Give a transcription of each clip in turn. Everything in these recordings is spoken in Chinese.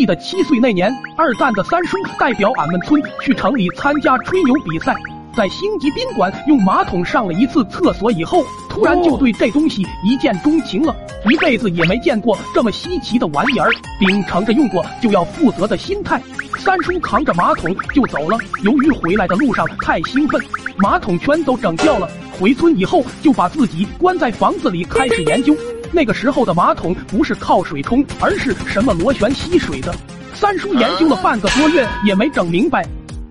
记得七岁那年，二蛋的三叔代表俺们村去城里参加吹牛比赛，在星级宾馆用马桶上了一次厕所以后，突然就对这东西一见钟情了，一辈子也没见过这么稀奇的玩意儿，秉承着用过就要负责的心态，三叔扛着马桶就走了。由于回来的路上太兴奋，马桶圈都整掉了。回村以后就把自己关在房子里开始研究。那个时候的马桶不是靠水冲，而是什么螺旋吸水的。三叔研究了半个多月也没整明白，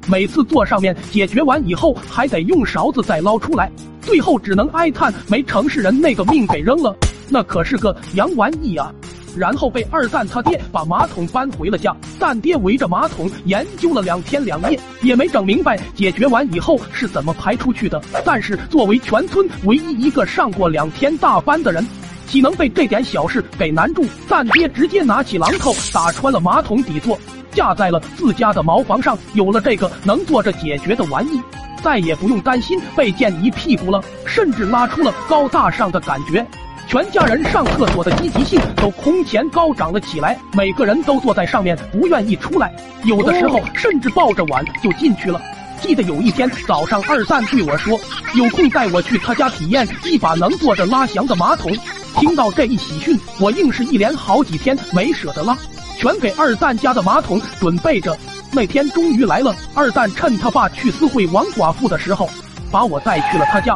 每次坐上面解决完以后还得用勺子再捞出来，最后只能哀叹没城市人那个命给扔了，那可是个洋玩意啊！然后被二蛋他爹把马桶搬回了家，蛋爹围着马桶研究了两天两夜，也没整明白解决完以后是怎么排出去的。但是作为全村唯一一个上过两天大班的人，岂能被这点小事给难住？蛋爹直接拿起榔头打穿了马桶底座，架在了自家的茅房上。有了这个能坐着解决的玩意，再也不用担心被溅一屁股了，甚至拉出了高大上的感觉。全家人上厕所的积极性都空前高涨了起来，每个人都坐在上面不愿意出来，有的时候甚至抱着碗就进去了。记得有一天早上，二蛋对我说：“有空带我去他家体验一把能坐着拉翔的马桶。”听到这一喜讯，我硬是一连好几天没舍得拉，全给二蛋家的马桶准备着。那天终于来了，二蛋趁他爸去私会王寡妇的时候，把我带去了他家。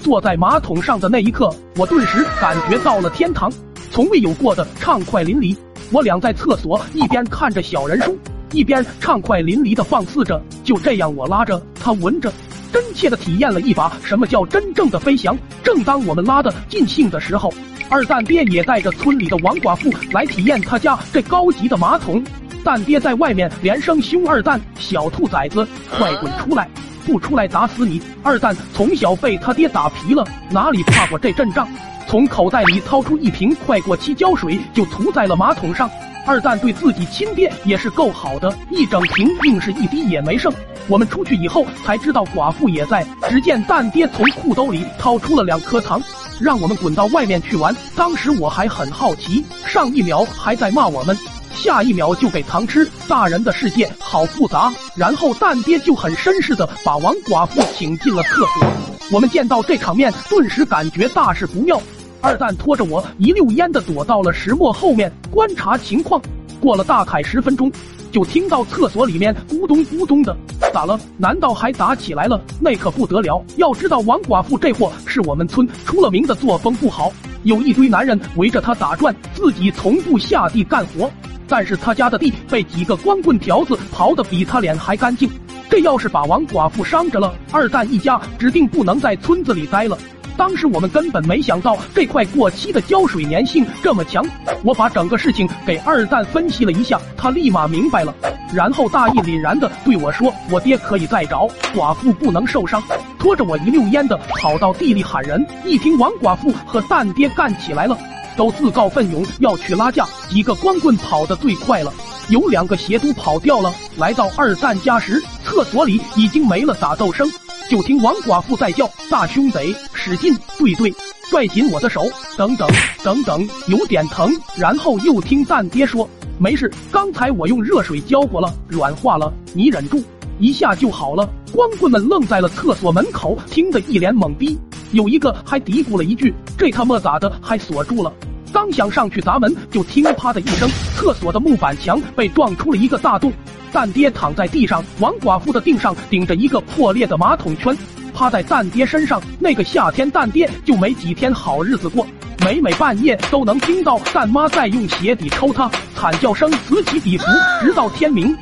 坐在马桶上的那一刻，我顿时感觉到了天堂，从未有过的畅快淋漓。我俩在厕所一边看着小人书，一边畅快淋漓的放肆着。就这样，我拉着他闻着，真切的体验了一把什么叫真正的飞翔。正当我们拉的尽兴的时候，二蛋爹也带着村里的王寡妇来体验他家这高级的马桶。蛋爹在外面连声凶二蛋：“小兔崽子，快滚出来！”不出来打死你！二蛋从小被他爹打皮了，哪里怕过这阵仗？从口袋里掏出一瓶快过期胶水，就涂在了马桶上。二蛋对自己亲爹也是够好的，一整瓶硬是一滴也没剩。我们出去以后才知道寡妇也在，只见蛋爹从裤兜里掏出了两颗糖，让我们滚到外面去玩。当时我还很好奇，上一秒还在骂我们。下一秒就给糖吃，大人的世界好复杂。然后蛋爹就很绅士的把王寡妇请进了厕所。我们见到这场面，顿时感觉大事不妙。二蛋拖着我一溜烟的躲到了石磨后面观察情况。过了大概十分钟，就听到厕所里面咕咚咕咚的，咋了？难道还打起来了？那可不得了！要知道王寡妇这货是我们村出了名的作风不好，有一堆男人围着他打转，自己从不下地干活。但是他家的地被几个光棍条子刨的比他脸还干净，这要是把王寡妇伤着了，二蛋一家指定不能在村子里待了。当时我们根本没想到这块过期的胶水粘性这么强。我把整个事情给二蛋分析了一下，他立马明白了，然后大义凛然的对我说：“我爹可以再找，寡妇不能受伤。”拖着我一溜烟的跑到地里喊人。一听王寡妇和蛋爹干起来了。都自告奋勇要去拉架，几个光棍跑得最快了，有两个邪都跑掉了。来到二蛋家时，厕所里已经没了打斗声，就听王寡妇在叫：“大兄得使劲，对对，拽紧我的手，等等等等，有点疼。”然后又听蛋爹说：“没事，刚才我用热水浇过了，软化了，你忍住，一下就好了。”光棍们愣在了厕所门口，听得一脸懵逼。有一个还嘀咕了一句：“这他妈咋的还锁住了？”刚想上去砸门，就听啪的一声，厕所的木板墙被撞出了一个大洞。蛋爹躺在地上，王寡妇的腚上顶着一个破裂的马桶圈，趴在蛋爹身上。那个夏天，蛋爹就没几天好日子过，每每半夜都能听到蛋妈在用鞋底抽他，惨叫声此起彼伏，直到天明。